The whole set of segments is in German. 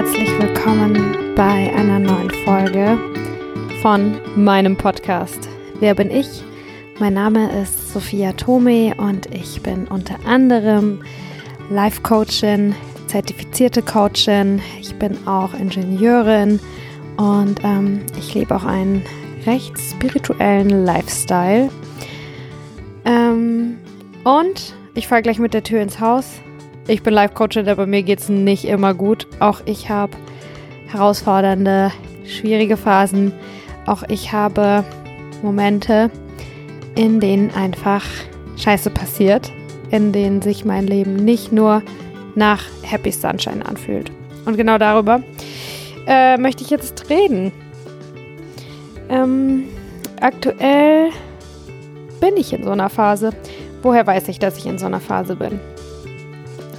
herzlich willkommen bei einer neuen Folge von meinem Podcast. Wer bin ich? Mein Name ist Sophia Tome und ich bin unter anderem Life Coachin, zertifizierte Coachin. Ich bin auch Ingenieurin und ähm, ich lebe auch einen recht spirituellen Lifestyle. Ähm, und ich fahre gleich mit der Tür ins Haus. Ich bin Life Coachin, aber mir geht es nicht immer gut. Auch ich habe herausfordernde, schwierige Phasen. Auch ich habe Momente, in denen einfach Scheiße passiert, in denen sich mein Leben nicht nur nach Happy Sunshine anfühlt. Und genau darüber äh, möchte ich jetzt reden. Ähm, aktuell bin ich in so einer Phase. Woher weiß ich, dass ich in so einer Phase bin?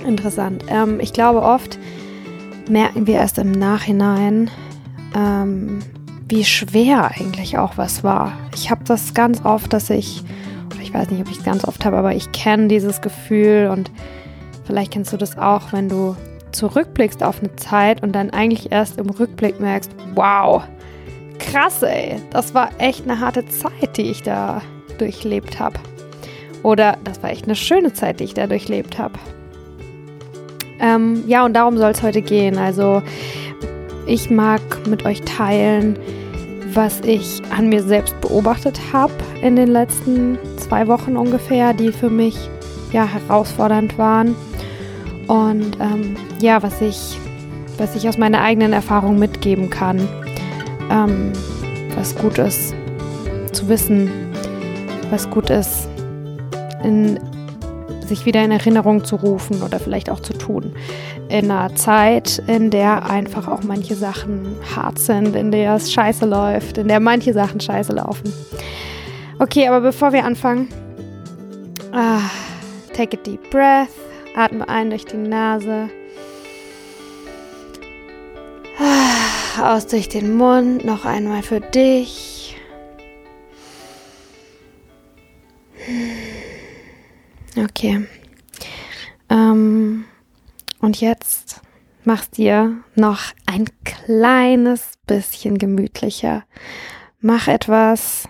Interessant. Ähm, ich glaube, oft merken wir erst im Nachhinein, ähm, wie schwer eigentlich auch was war. Ich habe das ganz oft, dass ich, oder ich weiß nicht, ob ich es ganz oft habe, aber ich kenne dieses Gefühl und vielleicht kennst du das auch, wenn du zurückblickst auf eine Zeit und dann eigentlich erst im Rückblick merkst, wow, krass ey, das war echt eine harte Zeit, die ich da durchlebt habe. Oder das war echt eine schöne Zeit, die ich da durchlebt habe. Ähm, ja, und darum soll es heute gehen. Also ich mag mit euch teilen, was ich an mir selbst beobachtet habe in den letzten zwei Wochen ungefähr, die für mich ja herausfordernd waren. Und ähm, ja, was ich, was ich aus meiner eigenen Erfahrung mitgeben kann, ähm, was gut ist zu wissen, was gut ist in sich wieder in Erinnerung zu rufen oder vielleicht auch zu tun. In einer Zeit, in der einfach auch manche Sachen hart sind, in der es scheiße läuft, in der manche Sachen scheiße laufen. Okay, aber bevor wir anfangen, ah, take a deep breath, atme ein durch die Nase. Ah, aus durch den Mund, noch einmal für dich. Okay. Ähm, und jetzt mach's dir noch ein kleines bisschen gemütlicher. Mach etwas,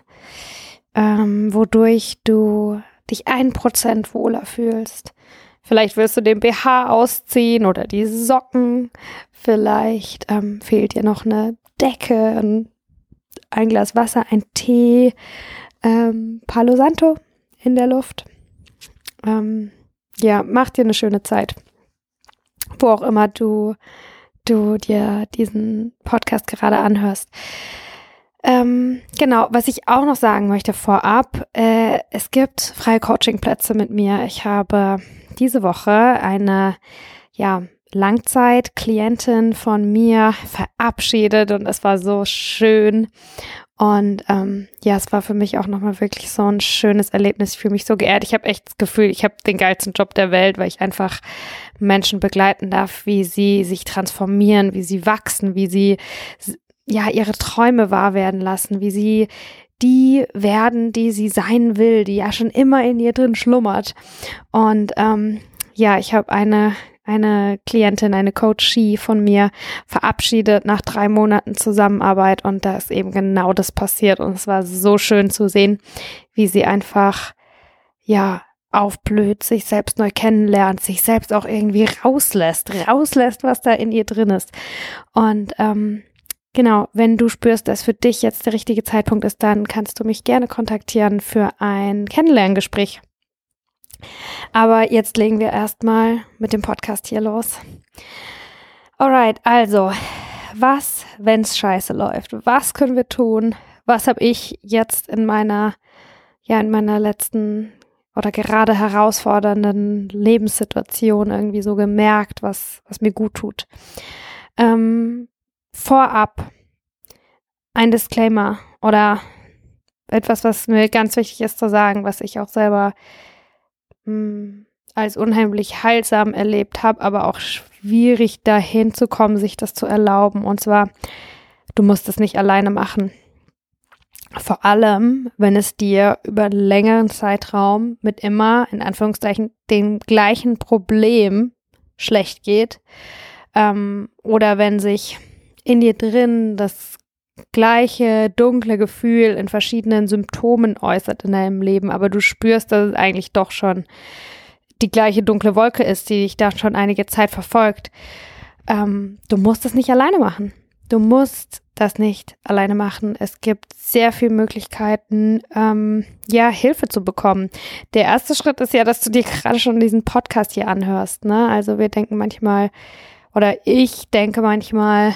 ähm, wodurch du dich ein Prozent wohler fühlst. Vielleicht willst du den BH ausziehen oder die Socken. Vielleicht ähm, fehlt dir noch eine Decke, ein, ein Glas Wasser, ein Tee, ähm, Palo Santo in der Luft ähm, ja, mach dir eine schöne Zeit. Wo auch immer du, du dir diesen Podcast gerade anhörst. Ähm, genau, was ich auch noch sagen möchte vorab, äh, es gibt freie Coachingplätze mit mir. Ich habe diese Woche eine, ja, Langzeit-Klientin von mir verabschiedet und es war so schön. Und ähm, ja, es war für mich auch nochmal wirklich so ein schönes Erlebnis. Ich fühle mich so geehrt. Ich habe echt das Gefühl, ich habe den geilsten Job der Welt, weil ich einfach Menschen begleiten darf, wie sie sich transformieren, wie sie wachsen, wie sie ja ihre Träume wahr werden lassen, wie sie die werden, die sie sein will, die ja schon immer in ihr drin schlummert. Und ähm, ja, ich habe eine eine Klientin, eine Coachie von mir verabschiedet nach drei Monaten Zusammenarbeit und da ist eben genau das passiert und es war so schön zu sehen, wie sie einfach, ja, aufblüht, sich selbst neu kennenlernt, sich selbst auch irgendwie rauslässt, rauslässt, was da in ihr drin ist. Und ähm, genau, wenn du spürst, dass für dich jetzt der richtige Zeitpunkt ist, dann kannst du mich gerne kontaktieren für ein Kennenlerngespräch. Aber jetzt legen wir erstmal mit dem Podcast hier los. Alright, also, was, wenn's scheiße läuft? Was können wir tun? Was habe ich jetzt in meiner, ja, in meiner letzten oder gerade herausfordernden Lebenssituation irgendwie so gemerkt, was, was mir gut tut? Ähm, vorab ein Disclaimer oder etwas, was mir ganz wichtig ist zu sagen, was ich auch selber hm, als unheimlich heilsam erlebt habe, aber auch schwierig dahin zu kommen, sich das zu erlauben. Und zwar, du musst es nicht alleine machen. Vor allem, wenn es dir über einen längeren Zeitraum mit immer, in Anführungszeichen, dem gleichen Problem schlecht geht. Ähm, oder wenn sich in dir drin das gleiche dunkle Gefühl in verschiedenen Symptomen äußert in deinem Leben, aber du spürst, dass es eigentlich doch schon die gleiche dunkle Wolke ist, die dich da schon einige Zeit verfolgt. Ähm, du musst es nicht alleine machen. Du musst das nicht alleine machen. Es gibt sehr viele Möglichkeiten, ähm, ja, Hilfe zu bekommen. Der erste Schritt ist ja, dass du dir gerade schon diesen Podcast hier anhörst. Ne? Also wir denken manchmal, oder ich denke manchmal,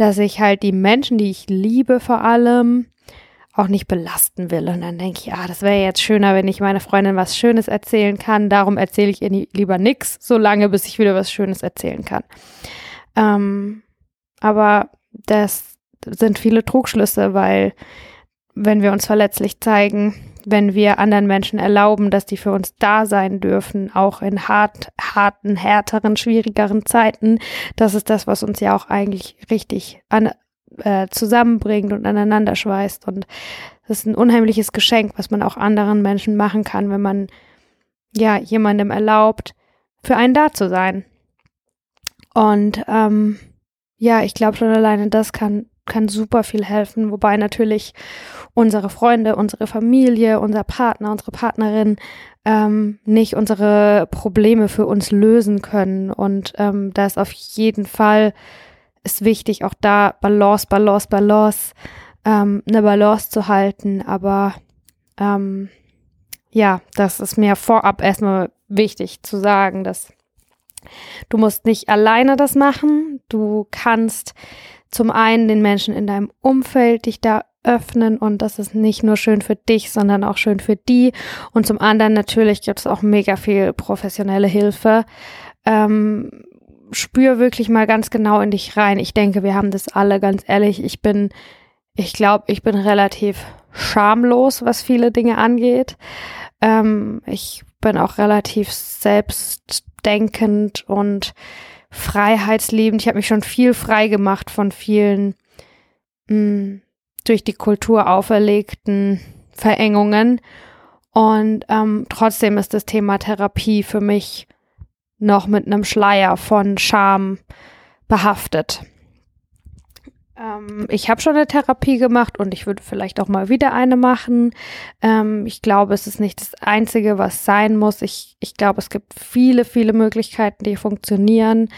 dass ich halt die Menschen, die ich liebe vor allem, auch nicht belasten will. Und dann denke ich, ah, das wäre jetzt schöner, wenn ich meiner Freundin was Schönes erzählen kann. Darum erzähle ich ihr lieber nichts, solange bis ich wieder was Schönes erzählen kann. Ähm, aber das sind viele Trugschlüsse, weil wenn wir uns verletzlich zeigen, wenn wir anderen Menschen erlauben, dass die für uns da sein dürfen, auch in hart, harten, härteren, schwierigeren Zeiten, das ist das, was uns ja auch eigentlich richtig an, äh, zusammenbringt und aneinander schweißt. Und das ist ein unheimliches Geschenk, was man auch anderen Menschen machen kann, wenn man ja jemandem erlaubt, für einen da zu sein. Und ähm, ja, ich glaube schon alleine das kann, kann super viel helfen, wobei natürlich unsere Freunde, unsere Familie, unser Partner, unsere Partnerin ähm, nicht unsere Probleme für uns lösen können. Und ähm, da ist auf jeden Fall ist wichtig, auch da Balance, Balance, Balance, ähm, eine Balance zu halten. Aber ähm, ja, das ist mir vorab erstmal wichtig zu sagen, dass Du musst nicht alleine das machen. Du kannst zum einen den Menschen in deinem Umfeld dich da öffnen und das ist nicht nur schön für dich, sondern auch schön für die. Und zum anderen natürlich gibt es auch mega viel professionelle Hilfe. Ähm, spür wirklich mal ganz genau in dich rein. Ich denke, wir haben das alle, ganz ehrlich. Ich bin, ich glaube, ich bin relativ schamlos, was viele Dinge angeht. Ähm, ich bin auch relativ selbstdenkend und freiheitsliebend. Ich habe mich schon viel frei gemacht von vielen mh, mm, durch die Kultur auferlegten Verengungen. Und ähm, trotzdem ist das Thema Therapie für mich noch mit einem Schleier von Scham behaftet. Ähm, ich habe schon eine Therapie gemacht und ich würde vielleicht auch mal wieder eine machen. Ähm, ich glaube, es ist nicht das Einzige, was sein muss. Ich, ich glaube, es gibt viele, viele Möglichkeiten, die funktionieren.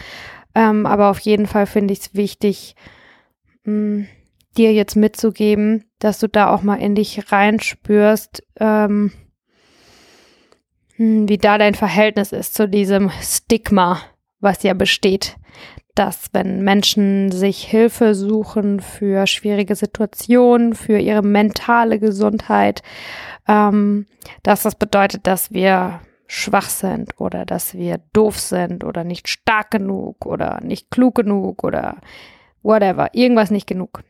Ähm, aber auf jeden Fall finde ich es wichtig, mh, hm, dir jetzt mitzugeben, dass du da auch mal in dich reinspürst, ähm, hm, wie da dein Verhältnis ist zu diesem Stigma, was ja besteht dass wenn Menschen sich Hilfe suchen für schwierige Situationen, für ihre mentale Gesundheit, ähm, dass das bedeutet, dass wir schwach sind oder dass wir doof sind oder nicht stark genug oder nicht klug genug oder whatever, irgendwas nicht genug.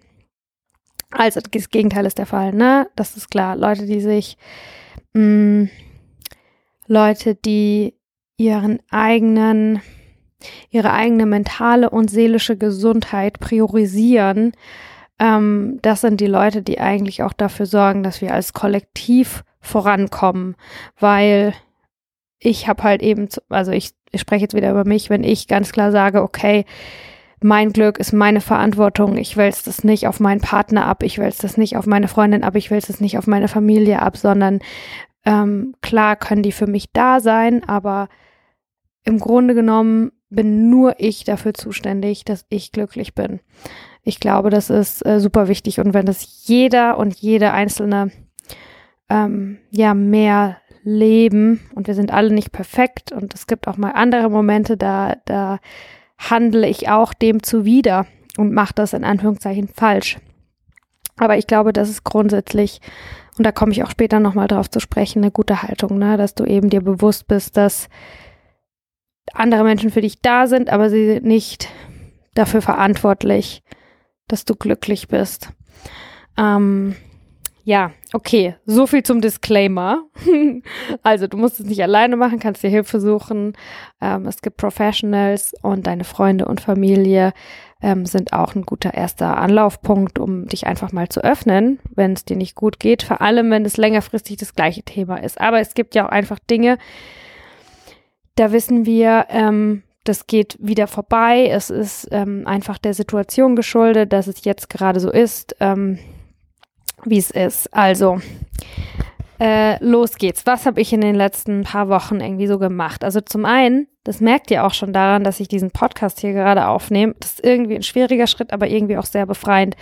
Also das Gegenteil ist der Fall, ne? Das ist klar. Leute, die sich, mh, mm, Leute, die ihren eigenen ihre eigene mentale und seelische Gesundheit priorisieren, ähm, das sind die Leute, die eigentlich auch dafür sorgen, dass wir als Kollektiv vorankommen, weil ich habe halt eben, also ich, ich spreche jetzt wieder über mich, wenn ich ganz klar sage, okay, mein Glück ist meine Verantwortung. Ich wälze das nicht auf meinen Partner ab, ich wälze das nicht auf meine Freundin ab, ich wälze das nicht auf meine Familie ab, sondern ähm, klar können die für mich da sein, aber im Grunde genommen bin nur ich dafür zuständig, dass ich glücklich bin. Ich glaube, das ist äh, super wichtig und wenn das jeder und jede einzelne ähm, ja mehr leben und wir sind alle nicht perfekt und es gibt auch mal andere Momente, da da handle ich auch dem zuwider und mache das in Anführungszeichen falsch. Aber ich glaube, das ist grundsätzlich und da komme ich auch später nochmal drauf zu sprechen, eine gute Haltung, ne? dass du eben dir bewusst bist, dass andere Menschen für dich da sind, aber sie sind nicht dafür verantwortlich, dass du glücklich bist. Ähm, ja, okay, so viel zum Disclaimer. also du musst es nicht alleine machen, kannst dir Hilfe suchen. Ähm, es gibt Professionals und deine Freunde und Familie ähm, sind auch ein guter erster Anlaufpunkt, um dich einfach mal zu öffnen, wenn es dir nicht gut geht. Vor allem, wenn es längerfristig das gleiche Thema ist. Aber es gibt ja auch einfach Dinge, da wissen wir, ähm, das geht wieder vorbei. Es ist ähm, einfach der Situation geschuldet, dass es jetzt gerade so ist, ähm, wie es ist. Also, äh, los geht's. Was habe ich in den letzten paar Wochen irgendwie so gemacht? Also zum einen, das merkt ihr auch schon daran, dass ich diesen Podcast hier gerade aufnehme. Das ist irgendwie ein schwieriger Schritt, aber irgendwie auch sehr befreiend,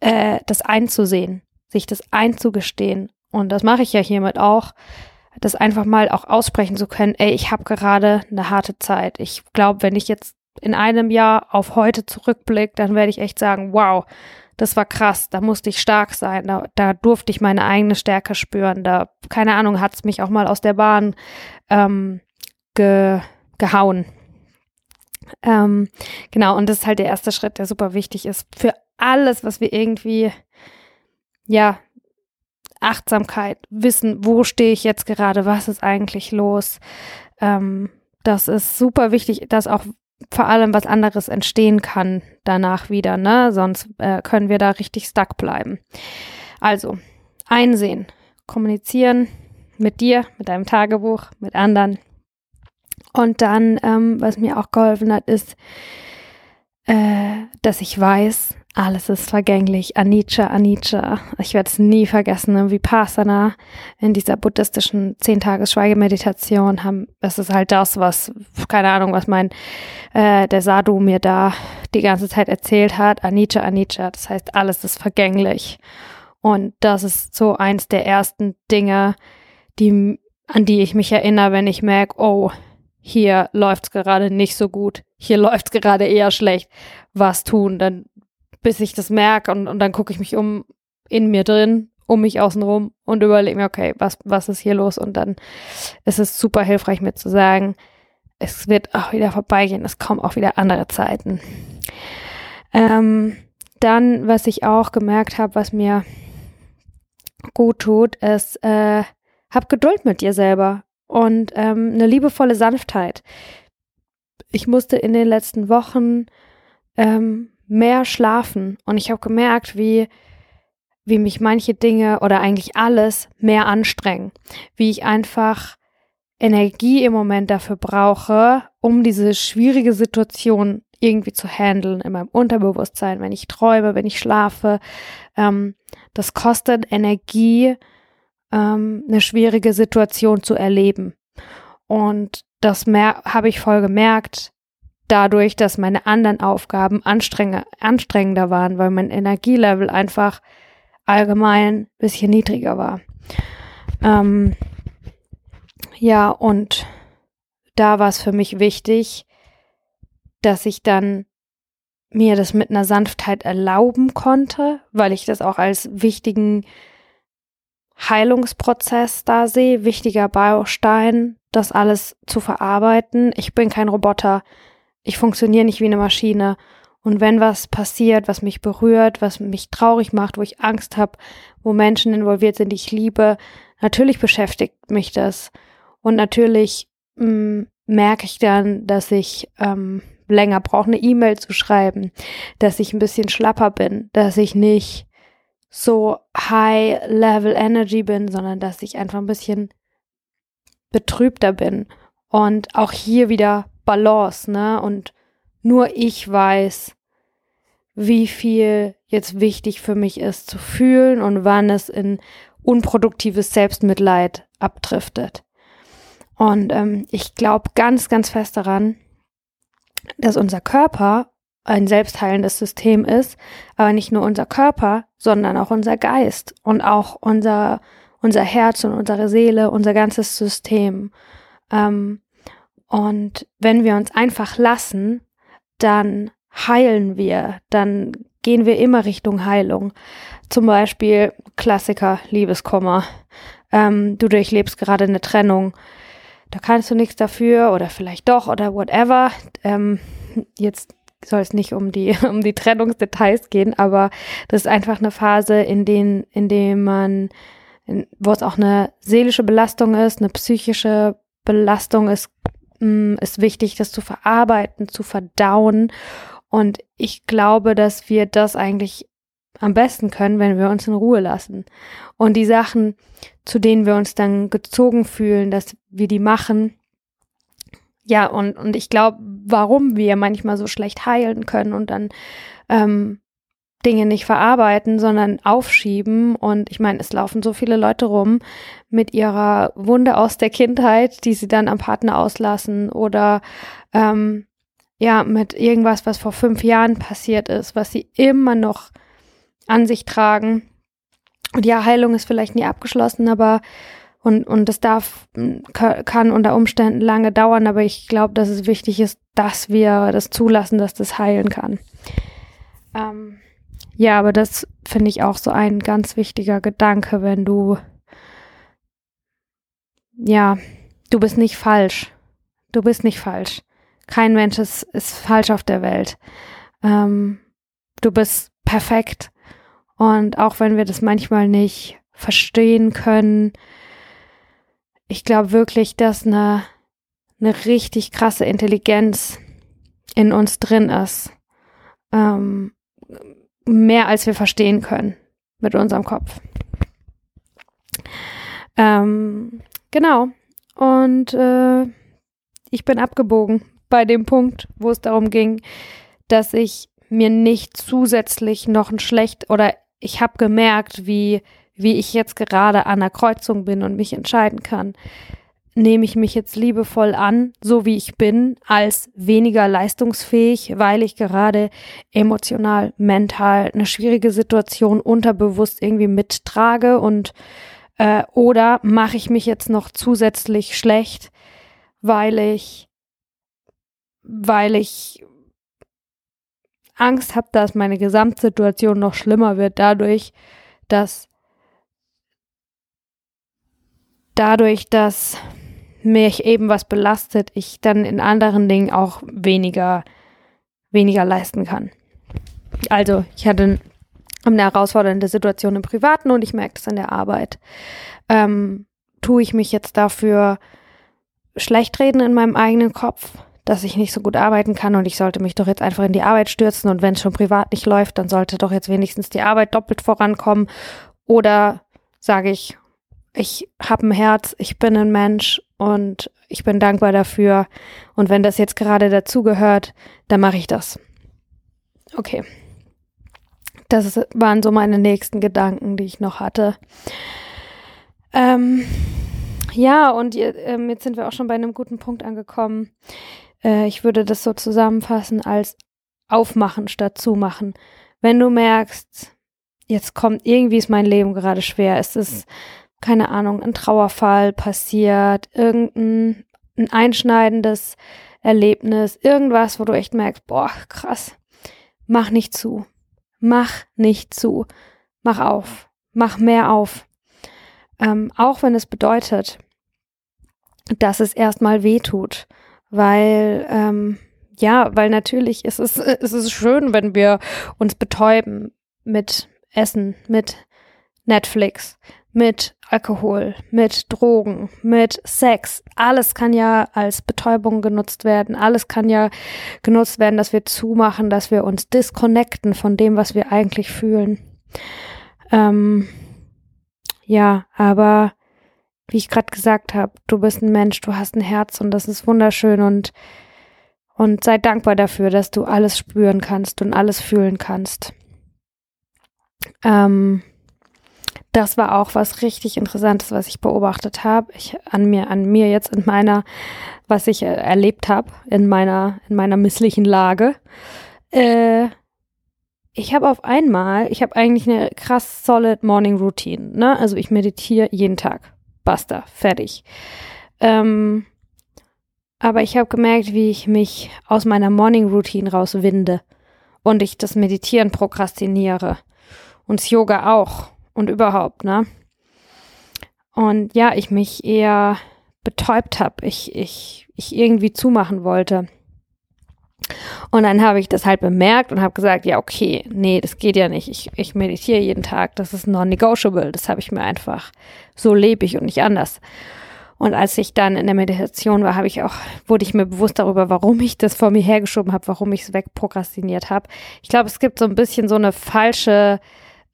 äh, das einzusehen, sich das einzugestehen. Und das mache ich ja hiermit auch, das einfach mal auch aussprechen zu können, ey, ich habe gerade eine harte Zeit. Ich glaube, wenn ich jetzt in einem Jahr auf heute zurückblicke, dann werde ich echt sagen, wow, das war krass, da musste ich stark sein, da, da durfte ich meine eigene Stärke spüren, da, keine Ahnung, hat es mich auch mal aus der Bahn ähm, ge, gehauen. Ähm, genau, und das ist halt der erste Schritt, der super wichtig ist für alles, was wir irgendwie, ja, Achtsamkeit, wissen, wo stehe ich jetzt gerade, was ist eigentlich los. Ähm, das ist super wichtig, dass auch vor allem was anderes entstehen kann danach wieder, ne? Sonst äh, können wir da richtig stuck bleiben. Also, einsehen, kommunizieren mit dir, mit deinem Tagebuch, mit anderen. Und dann, ähm, was mir auch geholfen hat, ist, äh, dass ich weiß, alles ist vergänglich. Anicca, Anicca. Ich werde es nie vergessen. Ne? Vipassana in dieser buddhistischen Zehn-Tages-Schweigemeditation haben, es ist halt das, was, keine Ahnung, was mein, äh, der Sadhu mir da die ganze Zeit erzählt hat. Anicca, Anicca. Das heißt, alles ist vergänglich. Und das ist so eins der ersten Dinge, die, an die ich mich erinnere, wenn ich merke, oh, hier läuft's gerade nicht so gut, hier läuft's gerade eher schlecht. Was tun? Dann bis ich das merke und, und dann gucke ich mich um in mir drin, um mich außen rum und überlege mir, okay, was, was ist hier los? Und dann ist es super hilfreich, mir zu sagen, es wird auch wieder vorbeigehen, es kommen auch wieder andere Zeiten. Ähm, dann, was ich auch gemerkt habe, was mir gut tut, ist, äh, hab Geduld mit dir selber und ähm, eine liebevolle Sanftheit. Ich musste in den letzten Wochen ähm, mehr schlafen und ich habe gemerkt, wie wie mich manche Dinge oder eigentlich alles mehr anstrengen, wie ich einfach Energie im Moment dafür brauche, um diese schwierige Situation irgendwie zu handeln in meinem Unterbewusstsein, wenn ich träume, wenn ich schlafe. Ähm, das kostet Energie, ähm, eine schwierige Situation zu erleben. Und das habe ich voll gemerkt, dadurch, dass meine anderen Aufgaben anstrengender waren, weil mein Energielevel einfach allgemein ein bisschen niedriger war. Ähm, ja, und da war es für mich wichtig, dass ich dann mir das mit einer Sanftheit erlauben konnte, weil ich das auch als wichtigen Heilungsprozess da sehe, wichtiger Baustein, das alles zu verarbeiten. Ich bin kein Roboter. Ich funktioniere nicht wie eine Maschine. Und wenn was passiert, was mich berührt, was mich traurig macht, wo ich Angst habe, wo Menschen involviert sind, die ich liebe, natürlich beschäftigt mich das. Und natürlich mm, merke ich dann, dass ich ähm, länger brauche, eine E-Mail zu schreiben, dass ich ein bisschen schlapper bin, dass ich nicht so high level energy bin, sondern dass ich einfach ein bisschen betrübter bin. Und auch hier wieder Balance, ne? Und nur ich weiß, wie viel jetzt wichtig für mich ist zu fühlen und wann es in unproduktives Selbstmitleid abdriftet. Und ähm, ich glaube ganz, ganz fest daran, dass unser Körper ein selbstheilendes System ist, aber nicht nur unser Körper, sondern auch unser Geist und auch unser, unser Herz und unsere Seele, unser ganzes System. Ähm, und wenn wir uns einfach lassen, dann heilen wir, dann gehen wir immer Richtung Heilung. Zum Beispiel Klassiker, Liebeskummer. Ähm, du durchlebst gerade eine Trennung. Da kannst du nichts dafür oder vielleicht doch oder whatever. Ähm, jetzt soll es nicht um die, um die Trennungsdetails gehen, aber das ist einfach eine Phase, in denen, in dem man, wo es auch eine seelische Belastung ist, eine psychische Belastung ist, ist wichtig, das zu verarbeiten, zu verdauen. Und ich glaube, dass wir das eigentlich am besten können, wenn wir uns in Ruhe lassen. Und die Sachen, zu denen wir uns dann gezogen fühlen, dass wir die machen, ja, und, und ich glaube, warum wir manchmal so schlecht heilen können und dann ähm, Dinge nicht verarbeiten, sondern aufschieben. Und ich meine, es laufen so viele Leute rum mit ihrer Wunde aus der Kindheit, die sie dann am Partner auslassen oder ähm, ja, mit irgendwas, was vor fünf Jahren passiert ist, was sie immer noch an sich tragen. Und ja, Heilung ist vielleicht nie abgeschlossen, aber und, und das darf, kann unter Umständen lange dauern, aber ich glaube, dass es wichtig ist, dass wir das zulassen, dass das heilen kann. Ähm, ja, aber das finde ich auch so ein ganz wichtiger Gedanke, wenn du, ja, du bist nicht falsch. Du bist nicht falsch. Kein Mensch ist, ist falsch auf der Welt. Ähm, du bist perfekt. Und auch wenn wir das manchmal nicht verstehen können, ich glaube wirklich, dass eine, eine richtig krasse Intelligenz in uns drin ist. Ähm, mehr als wir verstehen können mit unserem Kopf. Ähm, genau. Und äh, ich bin abgebogen bei dem Punkt, wo es darum ging, dass ich mir nicht zusätzlich noch ein schlecht oder ich habe gemerkt, wie wie ich jetzt gerade an der Kreuzung bin und mich entscheiden kann, nehme ich mich jetzt liebevoll an, so wie ich bin, als weniger leistungsfähig, weil ich gerade emotional, mental eine schwierige Situation unterbewusst irgendwie mittrage und äh, oder mache ich mich jetzt noch zusätzlich schlecht, weil ich weil ich Angst habe, dass meine Gesamtsituation noch schlimmer wird dadurch, dass dadurch, dass mich eben was belastet, ich dann in anderen Dingen auch weniger, weniger leisten kann. Also, ich hatte eine herausfordernde Situation im Privaten und ich merke das in der Arbeit. Ähm, tue ich mich jetzt dafür schlecht reden in meinem eigenen Kopf, dass ich nicht so gut arbeiten kann und ich sollte mich doch jetzt einfach in die Arbeit stürzen und wenn es schon privat nicht läuft, dann sollte doch jetzt wenigstens die Arbeit doppelt vorankommen. Oder sage ich, ich habe ein Herz, ich bin ein Mensch und ich bin dankbar dafür. Und wenn das jetzt gerade dazugehört, dann mache ich das. Okay. Das waren so meine nächsten Gedanken, die ich noch hatte. Ähm, ja, und ähm, jetzt sind wir auch schon bei einem guten Punkt angekommen. Äh, ich würde das so zusammenfassen als aufmachen statt zumachen. Wenn du merkst, jetzt kommt irgendwie ist mein Leben gerade schwer, es ist keine Ahnung, ein Trauerfall passiert, irgendein ein einschneidendes Erlebnis, irgendwas, wo du echt merkst, boah, krass, mach nicht zu, mach nicht zu, mach auf, mach mehr auf. Ähm, auch wenn es bedeutet, dass es erstmal weh tut, weil, ähm, ja, weil natürlich ist es, ist es schön, wenn wir uns betäuben mit Essen, mit Netflix, mit Alkohol, mit Drogen, mit Sex. Alles kann ja als Betäubung genutzt werden. Alles kann ja genutzt werden, dass wir zumachen, dass wir uns disconnecten von dem, was wir eigentlich fühlen. Ähm, ja, aber wie ich gerade gesagt habe, du bist ein Mensch, du hast ein Herz und das ist wunderschön und und sei dankbar dafür, dass du alles spüren kannst und alles fühlen kannst. Ähm, das war auch was richtig Interessantes, was ich beobachtet habe. Ich an mir, an mir jetzt in meiner, was ich äh, erlebt habe, in meiner, in meiner misslichen Lage. Äh, ich habe auf einmal, ich habe eigentlich eine krass solid Morning Routine. Ne? Also ich meditiere jeden Tag. Basta, fertig. Ähm, aber ich habe gemerkt, wie ich mich aus meiner Morning Routine rauswinde und ich das Meditieren prokrastiniere und das Yoga auch und überhaupt, ne? Und ja, ich mich eher betäubt habe, ich, ich, ich irgendwie zumachen wollte. Und dann habe ich das halt bemerkt und habe gesagt, ja, okay, nee, das geht ja nicht. Ich, ich meditiere jeden Tag, das ist non-negotiable. Das habe ich mir einfach, so lebe ich und nicht anders. Und als ich dann in der Meditation war, habe ich auch, wurde ich mir bewusst darüber, warum ich das vor mir hergeschoben habe, warum ich es wegprokrastiniert habe. Ich glaube, es gibt so ein bisschen so eine falsche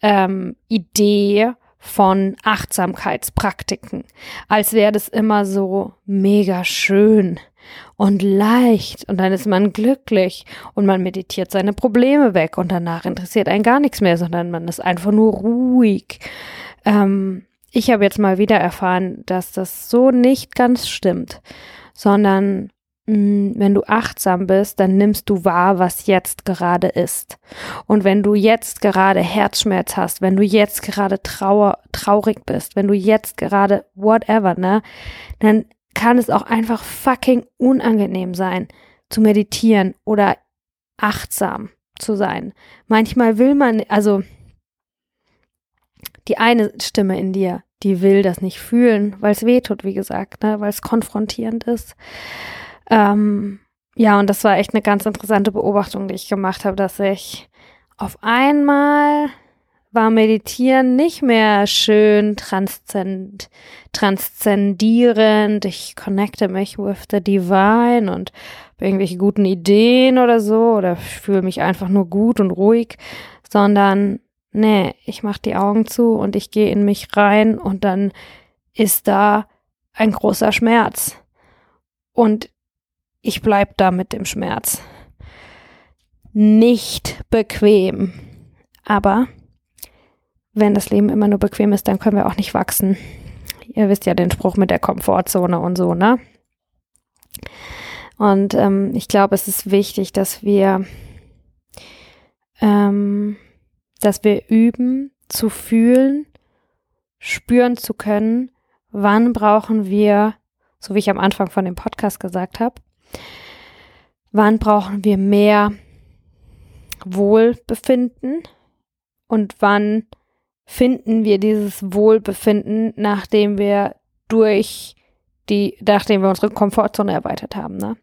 ähm, Idee von Achtsamkeitspraktiken, als wäre das immer so mega schön und leicht und dann ist man glücklich und man meditiert seine Probleme weg und danach interessiert einen gar nichts mehr, sondern man ist einfach nur ruhig. Ähm, ich habe jetzt mal wieder erfahren, dass das so nicht ganz stimmt, sondern wenn du achtsam bist, dann nimmst du wahr, was jetzt gerade ist. Und wenn du jetzt gerade Herzschmerz hast, wenn du jetzt gerade trauer, traurig bist, wenn du jetzt gerade whatever, ne, dann kann es auch einfach fucking unangenehm sein, zu meditieren oder achtsam zu sein. Manchmal will man, also die eine Stimme in dir, die will das nicht fühlen, weil es weh tut, wie gesagt, ne, weil es konfrontierend ist. Ähm, ja, und das war echt eine ganz interessante Beobachtung, die ich gemacht habe, dass ich auf einmal war Meditieren nicht mehr schön transzend, transzendierend. Ich connecte mich with the divine und irgendwelche guten Ideen oder so oder fühle mich einfach nur gut und ruhig, sondern nee, ich mache die Augen zu und ich gehe in mich rein und dann ist da ein großer Schmerz. Und ich bleib da mit dem Schmerz. Nicht bequem. Aber wenn das Leben immer nur bequem ist, dann können wir auch nicht wachsen. Ihr wisst ja den Spruch mit der Komfortzone und so, ne? Und ähm, ich glaube, es ist wichtig, dass wir, ähm, dass wir üben, zu fühlen, spüren zu können, wann brauchen wir, so wie ich am Anfang von dem Podcast gesagt habe, Wann brauchen wir mehr Wohlbefinden und wann finden wir dieses Wohlbefinden, nachdem wir durch die, nachdem wir unsere Komfortzone erweitert haben, ne?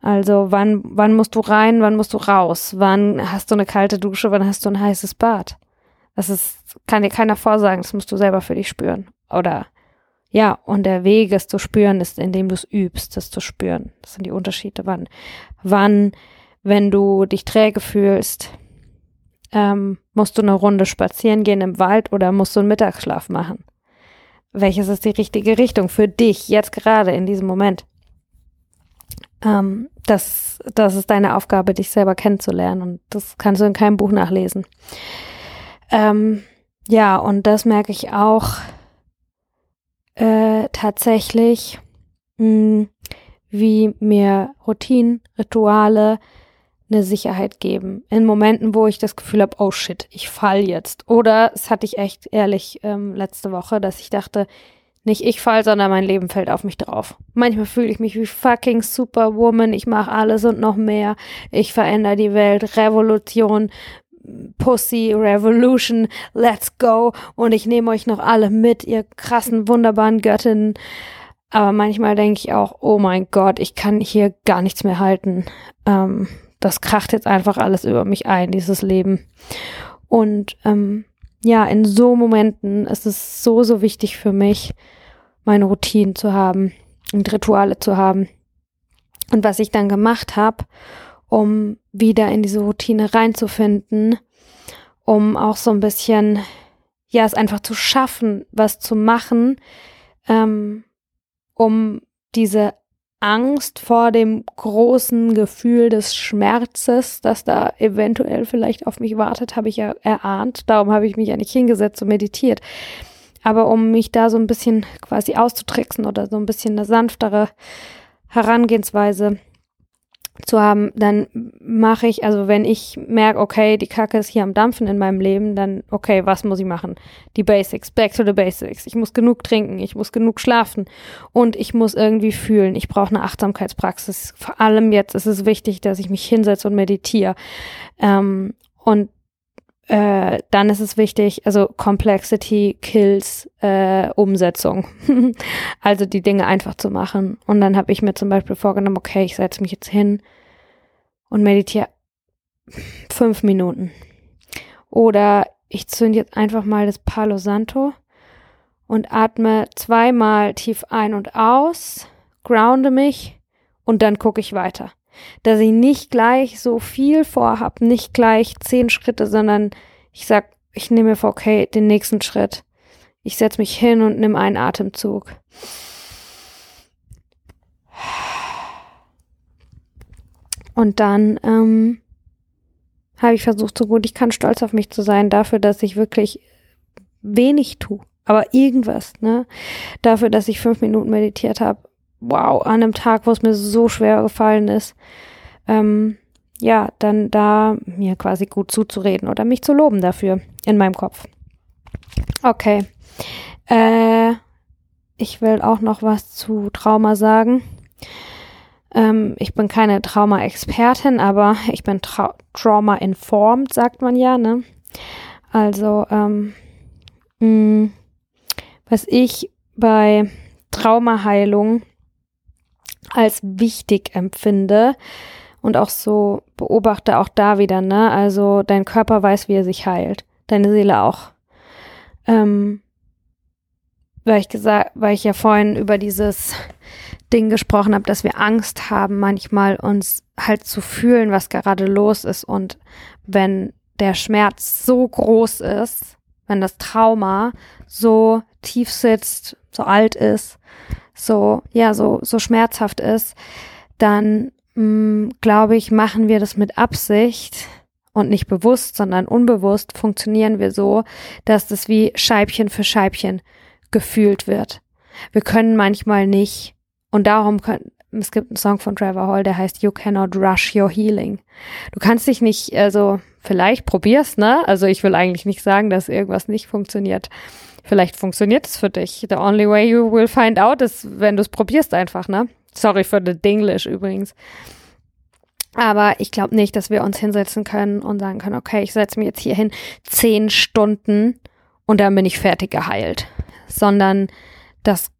Also wann, wann musst du rein, wann musst du raus? Wann hast du eine kalte Dusche, wann hast du ein heißes Bad? Das ist, kann dir keiner vorsagen, das musst du selber für dich spüren. Oder ja, und der Weg, es zu spüren, ist, indem du es übst, es zu spüren. Das sind die Unterschiede. Wann, wann, wenn du dich träge fühlst, ähm, musst du eine Runde spazieren gehen im Wald oder musst du einen Mittagsschlaf machen? Welches ist die richtige Richtung für dich jetzt gerade in diesem Moment? Ähm, das, das ist deine Aufgabe, dich selber kennenzulernen und das kannst du in keinem Buch nachlesen. Ähm, ja, und das merke ich auch äh, tatsächlich, mh, hm, wie mir Routinen, Rituale eine Sicherheit geben. In Momenten, wo ich das Gefühl habe, oh shit, ich fall jetzt. Oder es hatte ich echt ehrlich ähm, letzte Woche, dass ich dachte, nicht ich fall, sondern mein Leben fällt auf mich drauf. Manchmal fühle ich mich wie fucking Superwoman. Ich mache alles und noch mehr. Ich verändere die Welt. Revolution. Pussy Revolution, let's go. Und ich nehme euch noch alle mit, ihr krassen, wunderbaren Göttinnen. Aber manchmal denke ich auch, oh mein Gott, ich kann hier gar nichts mehr halten. Ähm, das kracht jetzt einfach alles über mich ein, dieses Leben. Und ähm, ja, in so Momenten ist es so, so wichtig für mich, meine Routinen zu haben und Rituale zu haben. Und was ich dann gemacht habe, um wieder in diese Routine reinzufinden, um auch so ein bisschen, ja, es einfach zu schaffen, was zu machen, ähm, um diese Angst vor dem großen Gefühl des Schmerzes, das da eventuell vielleicht auf mich wartet, habe ich ja erahnt. Darum habe ich mich ja nicht hingesetzt und meditiert. Aber um mich da so ein bisschen quasi auszutricksen oder so ein bisschen eine sanftere Herangehensweise zu haben, dann mache ich, also wenn ich merke, okay, die Kacke ist hier am Dampfen in meinem Leben, dann, okay, was muss ich machen? Die Basics, back to the Basics. Ich muss genug trinken, ich muss genug schlafen und ich muss irgendwie fühlen. Ich brauche eine Achtsamkeitspraxis. Vor allem jetzt ist es wichtig, dass ich mich hinsetze und meditiere. Ähm, und äh, dann ist es wichtig, also Complexity kills äh, Umsetzung. also die Dinge einfach zu machen. Und dann habe ich mir zum Beispiel vorgenommen, okay, ich setze mich jetzt hin und meditiere fünf Minuten. Oder ich zünde jetzt einfach mal das Palo Santo und atme zweimal tief ein und aus, grounde mich und dann gucke ich weiter dass ich nicht gleich so viel vorhab, nicht gleich zehn Schritte, sondern ich sag, ich nehme mir vor, okay, den nächsten Schritt. Ich setze mich hin und nimm einen Atemzug. Und dann ähm, habe ich versucht, so gut ich kann, stolz auf mich zu sein, dafür, dass ich wirklich wenig tue. Aber irgendwas, ne? Dafür, dass ich fünf Minuten meditiert habe. Wow, an einem Tag, wo es mir so schwer gefallen ist. Ähm, ja, dann da mir quasi gut zuzureden oder mich zu loben dafür in meinem Kopf. Okay. Äh, ich will auch noch was zu Trauma sagen. Ähm, ich bin keine Trauma-Expertin, aber ich bin Tra Trauma-informed, sagt man ja, ne? Also, ähm, mh, mm, was ich bei Traumaheilung als wichtig empfinde und auch so beobachte, auch da wieder, ne? Also, dein Körper weiß, wie er sich heilt, deine Seele auch. Ähm, weil ich gesagt, weil ich ja vorhin über dieses Ding gesprochen habe, dass wir Angst haben, manchmal uns halt zu fühlen, was gerade los ist. Und wenn der Schmerz so groß ist, wenn das Trauma so tief sitzt, so alt ist, so, ja, so, so schmerzhaft ist, dann mm, glaube ich, machen wir das mit Absicht und nicht bewusst, sondern unbewusst funktionieren wir so, dass das wie Scheibchen für Scheibchen gefühlt wird. Wir können manchmal nicht und darum können, es gibt einen Song von Trevor Hall, der heißt You Cannot Rush Your Healing. Du kannst dich nicht, also vielleicht probierst, ne? Also ich will eigentlich nicht sagen, dass irgendwas nicht funktioniert. Vielleicht funktioniert es für dich. The only way you will find out ist, wenn du es probierst einfach, ne? Sorry für the Dinglish übrigens. Aber ich glaube nicht, dass wir uns hinsetzen können und sagen können, okay, ich setze mich jetzt hier hin zehn Stunden und dann bin ich fertig geheilt. Sondern das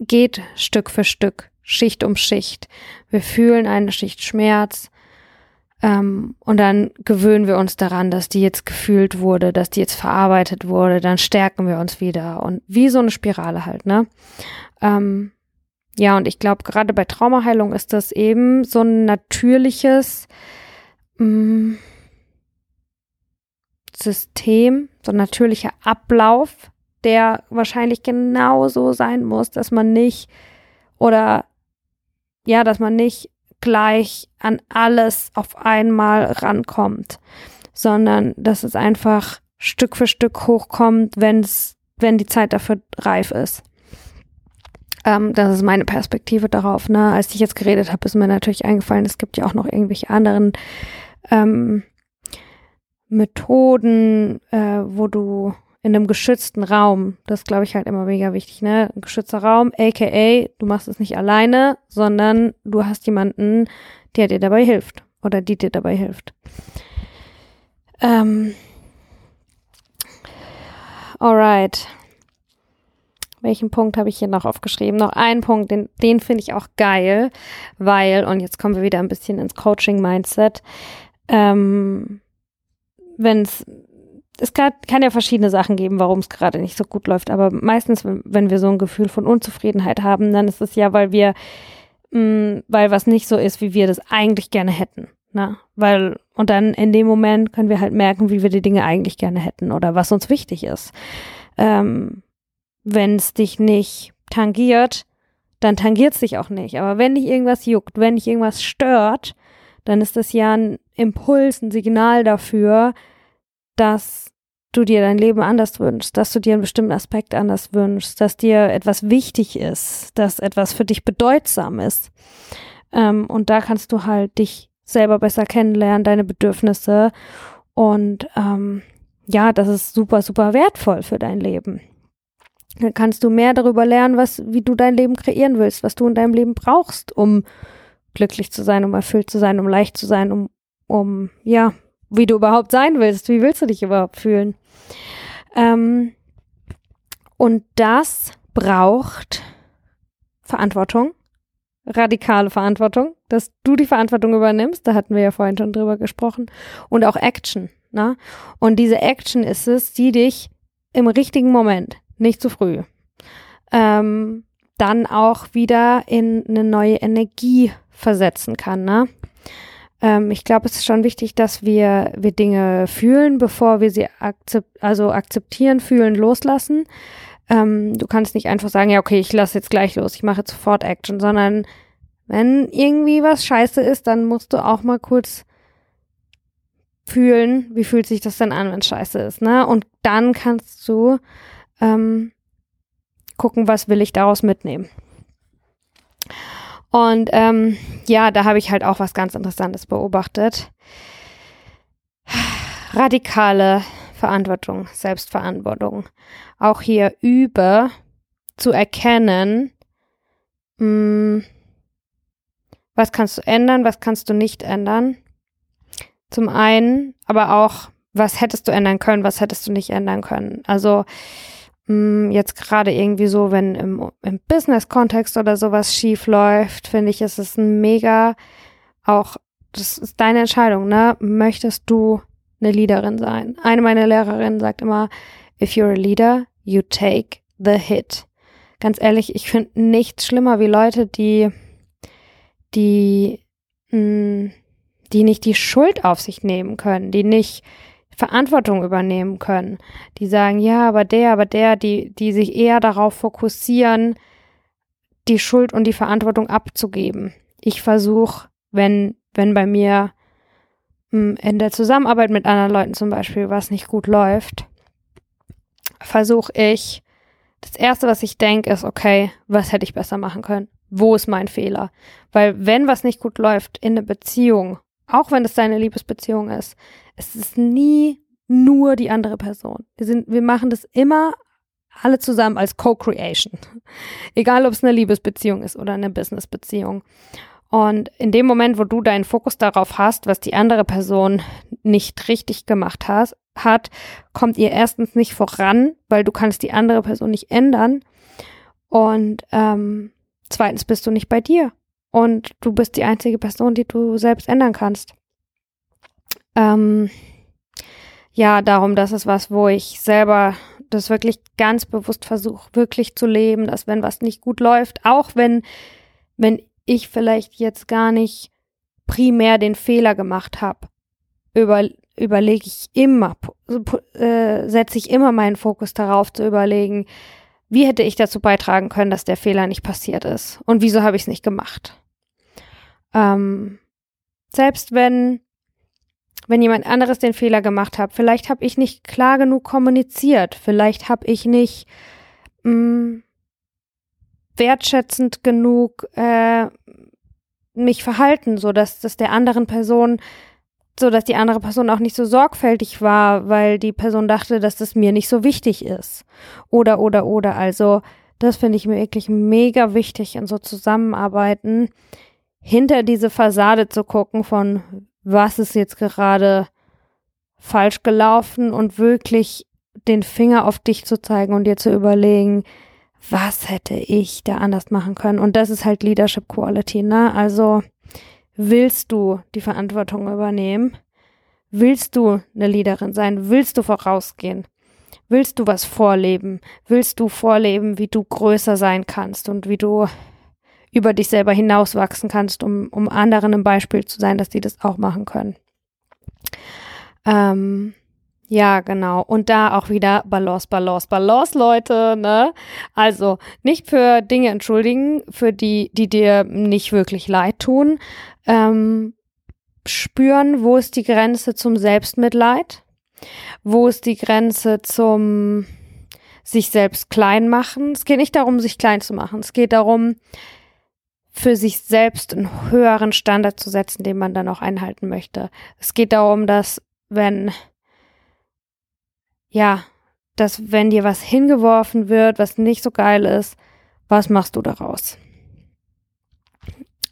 geht Stück für Stück, Schicht um Schicht. Wir fühlen eine Schicht Schmerz ähm, und dann gewöhnen wir uns daran, dass die jetzt gefühlt wurde, dass die jetzt verarbeitet wurde. Dann stärken wir uns wieder und wie so eine Spirale halt, ne? Ähm, ja, und ich glaube, gerade bei Traumaheilung ist das eben so ein natürliches mh, mm, System, so ein natürlicher Ablauf, der wahrscheinlich genauso sein muss, dass man nicht oder ja, dass man nicht gleich an alles auf einmal rankommt, sondern dass es einfach Stück für Stück hochkommt, wenn es, wenn die Zeit dafür reif ist. Ähm, das ist meine Perspektive darauf. Ne? Als ich jetzt geredet habe, ist mir natürlich eingefallen, es gibt ja auch noch irgendwelche anderen ähm, Methoden, äh, wo du in einem geschützten Raum. Das glaube ich halt immer mega wichtig, ne? Ein geschützter Raum, aka, du machst es nicht alleine, sondern du hast jemanden, der dir dabei hilft oder die dir dabei hilft. Ähm, alright. Welchen Punkt habe ich hier noch aufgeschrieben? Noch einen Punkt, den, den finde ich auch geil, weil, und jetzt kommen wir wieder ein bisschen ins Coaching-Mindset, ähm, wenn es es kann, kann ja verschiedene Sachen geben, warum es gerade nicht so gut läuft. Aber meistens, wenn wir so ein Gefühl von Unzufriedenheit haben, dann ist es ja, weil wir, mh, mm, weil was nicht so ist, wie wir das eigentlich gerne hätten. Ne? Weil, und dann in dem Moment können wir halt merken, wie wir die Dinge eigentlich gerne hätten oder was uns wichtig ist. Ähm, wenn es dich nicht tangiert, dann tangiert es dich auch nicht. Aber wenn dich irgendwas juckt, wenn dich irgendwas stört, dann ist das ja ein Impuls, ein Signal dafür, dass du dir dein Leben anders wünschst, dass du dir einen bestimmten Aspekt anders wünschst, dass dir etwas wichtig ist, dass etwas für dich bedeutsam ist. Ähm, und da kannst du halt dich selber besser kennenlernen, deine Bedürfnisse. Und ähm, ja, das ist super, super wertvoll für dein Leben. Dann kannst du mehr darüber lernen, was, wie du dein Leben kreieren willst, was du in deinem Leben brauchst, um glücklich zu sein, um erfüllt zu sein, um leicht zu sein, um, um ja, wie du überhaupt sein willst. Wie willst du dich überhaupt fühlen? Ähm, und das braucht Verantwortung, radikale Verantwortung, dass du die Verantwortung übernimmst. Da hatten wir ja vorhin schon drüber gesprochen. Und auch Action. Ne? Und diese Action ist es, die dich im richtigen Moment, nicht zu früh, ähm, dann auch wieder in eine neue Energie versetzen kann. Ne? Ähm, ich glaube, es ist schon wichtig, dass wir, wir Dinge fühlen, bevor wir sie akzept, also akzeptieren, fühlen, loslassen. Ähm, du kannst nicht einfach sagen, ja, okay, ich lasse jetzt gleich los, ich mache jetzt sofort Action, sondern Wenn irgendwie was scheiße ist, dann musst du auch mal kurz fühlen, wie fühlt sich das denn an, wenn es scheiße ist, ne? Und dann kannst du ähm, gucken, was will ich daraus mitnehmen. Und ähm, ja, da habe ich halt auch was ganz Interessantes beobachtet. Radikale Verantwortung, Selbstverantwortung. Auch hier übe zu erkennen, mh, hm, was kannst du ändern, was kannst du nicht ändern. Zum einen, aber auch, was hättest du ändern können, was hättest du nicht ändern können. Also mh, hm, jetzt gerade irgendwie so, wenn im, im Business-Kontext oder sowas schief läuft, finde ich, ist es ein mega auch, das ist deine Entscheidung, ne? Möchtest du eine Leaderin sein? Eine meiner Lehrerinnen sagt immer, if you're a leader, you take the hit. Ganz ehrlich, ich finde nichts schlimmer wie Leute, die, die, mh, hm, die nicht die Schuld auf sich nehmen können, die nicht Verantwortung übernehmen können, die sagen, ja, aber der, aber der, die, die sich eher darauf fokussieren, die Schuld und die Verantwortung abzugeben. Ich versuche, wenn, wenn bei mir hm, in der Zusammenarbeit mit anderen Leuten zum Beispiel was nicht gut läuft, versuche ich, das Erste, was ich denke, ist, okay, was hätte ich besser machen können? Wo ist mein Fehler? Weil wenn was nicht gut läuft in einer Beziehung, auch wenn es deine Liebesbeziehung ist, es ist nie nur die andere Person. Wir sind, wir machen das immer alle zusammen als Co-Creation. Egal, ob es eine Liebesbeziehung ist oder eine Businessbeziehung. Und in dem Moment, wo du deinen Fokus darauf hast, was die andere Person nicht richtig gemacht has, hat, kommt ihr erstens nicht voran, weil du kannst die andere Person nicht ändern. Und ähm, zweitens bist du nicht bei dir. Und du bist die einzige Person, die du selbst ändern kannst. Ähm, ja, darum, das ist was, wo ich selber das wirklich ganz bewusst versuche, wirklich zu leben, dass wenn was nicht gut läuft, auch wenn, wenn ich vielleicht jetzt gar nicht primär den Fehler gemacht habe, über, überlege ich immer, äh, setze ich immer meinen Fokus darauf zu überlegen, wie hätte ich dazu beitragen können, dass der Fehler nicht passiert ist und wieso habe ich es nicht gemacht. Ähm, selbst wenn wenn jemand anderes den Fehler gemacht hat, vielleicht habe ich nicht klar genug kommuniziert, vielleicht habe ich nicht mh, mm, wertschätzend genug äh, mich verhalten, so dass das der anderen Person, so dass die andere Person auch nicht so sorgfältig war, weil die Person dachte, dass das mir nicht so wichtig ist. Oder, oder, oder. Also, das finde ich mir wirklich mega wichtig in so Zusammenarbeiten, hinter diese Fassade zu gucken von, was ist jetzt gerade falsch gelaufen und wirklich den Finger auf dich zu zeigen und dir zu überlegen, was hätte ich da anders machen können? Und das ist halt Leadership Quality, ne? Also willst du die Verantwortung übernehmen? Willst du eine Leaderin sein? Willst du vorausgehen? Willst du was vorleben? Willst du vorleben, wie du größer sein kannst und wie du über dich selber hinauswachsen kannst, um, um anderen ein Beispiel zu sein, dass die das auch machen können? Ähm, ja, genau. Und da auch wieder Balance, Balance, Balance, Leute, ne? Also nicht für Dinge entschuldigen, für die, die dir nicht wirklich leid tun. Ähm, spüren, wo ist die Grenze zum Selbstmitleid? Wo ist die Grenze zum sich selbst klein machen? Es geht nicht darum, sich klein zu machen. Es geht darum, für sich selbst einen höheren Standard zu setzen, den man dann auch einhalten möchte. Es geht darum, dass wenn ja, dass wenn dir was hingeworfen wird, was nicht so geil ist, was machst du daraus?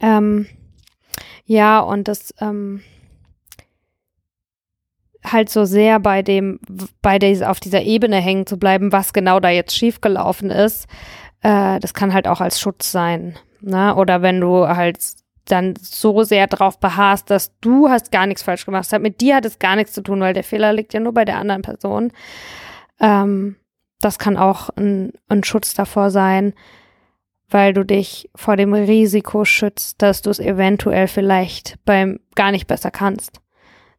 Ähm, ja, und das ähm, halt so sehr bei dem, bei dieser, auf dieser Ebene hängen zu bleiben, was genau da jetzt schiefgelaufen ist, äh, das kann halt auch als Schutz sein. Ne? Oder wenn du halt dann so sehr drauf beharrst, dass du hast gar nichts falsch gemacht hast. Mit dir hat es gar nichts zu tun, weil der Fehler liegt ja nur bei der anderen Person. Ähm, das kann auch ein, ein Schutz davor sein, weil du dich vor dem Risiko schützt, dass du es eventuell vielleicht beim gar nicht besser kannst.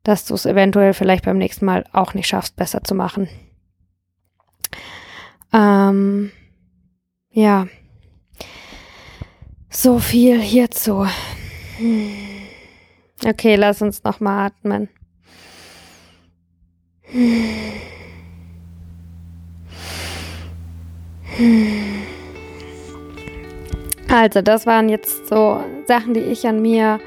Dass du es eventuell vielleicht beim nächsten Mal auch nicht schaffst, besser zu machen. Ähm, ja. So viel hierzu. Okay, lass uns noch mal atmen. Also, das waren jetzt so Sachen, die ich an mir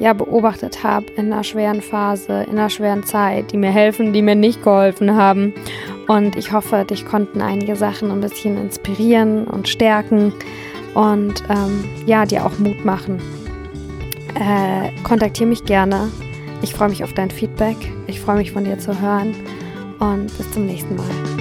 ja beobachtet habe in einer schweren Phase, in einer schweren Zeit, die mir helfen, die mir nicht geholfen haben. Und ich hoffe, dich konnten einige Sachen ein bisschen inspirieren und stärken und ähm, ja, dir auch Mut machen. Äh, kontaktiere mich gerne. Ich freue mich auf dein Feedback. Ich freue mich von dir zu hören und bis zum nächsten Mal.